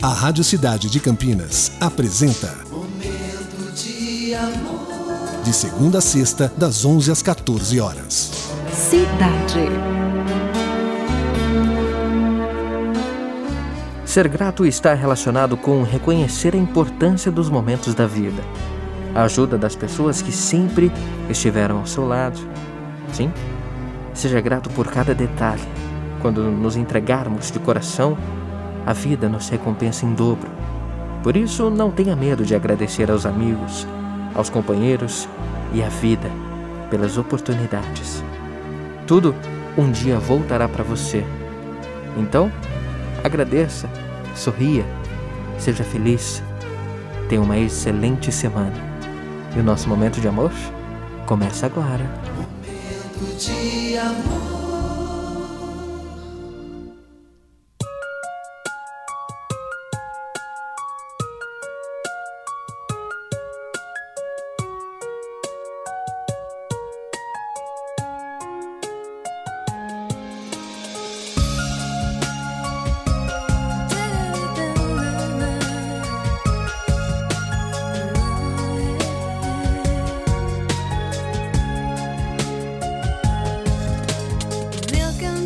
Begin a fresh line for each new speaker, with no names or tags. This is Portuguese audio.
A Rádio Cidade de Campinas apresenta
Momento de amor.
De segunda a sexta, das 11 às 14 horas.
Cidade.
Ser grato está relacionado com reconhecer a importância dos momentos da vida, a ajuda das pessoas que sempre estiveram ao seu lado. Sim, seja grato por cada detalhe. Quando nos entregarmos de coração, a vida nos recompensa em dobro. Por isso, não tenha medo de agradecer aos amigos, aos companheiros e à vida pelas oportunidades. Tudo um dia voltará para você. Então, agradeça, sorria, seja feliz. Tenha uma excelente semana. E o nosso momento de amor começa agora.
Momento de amor.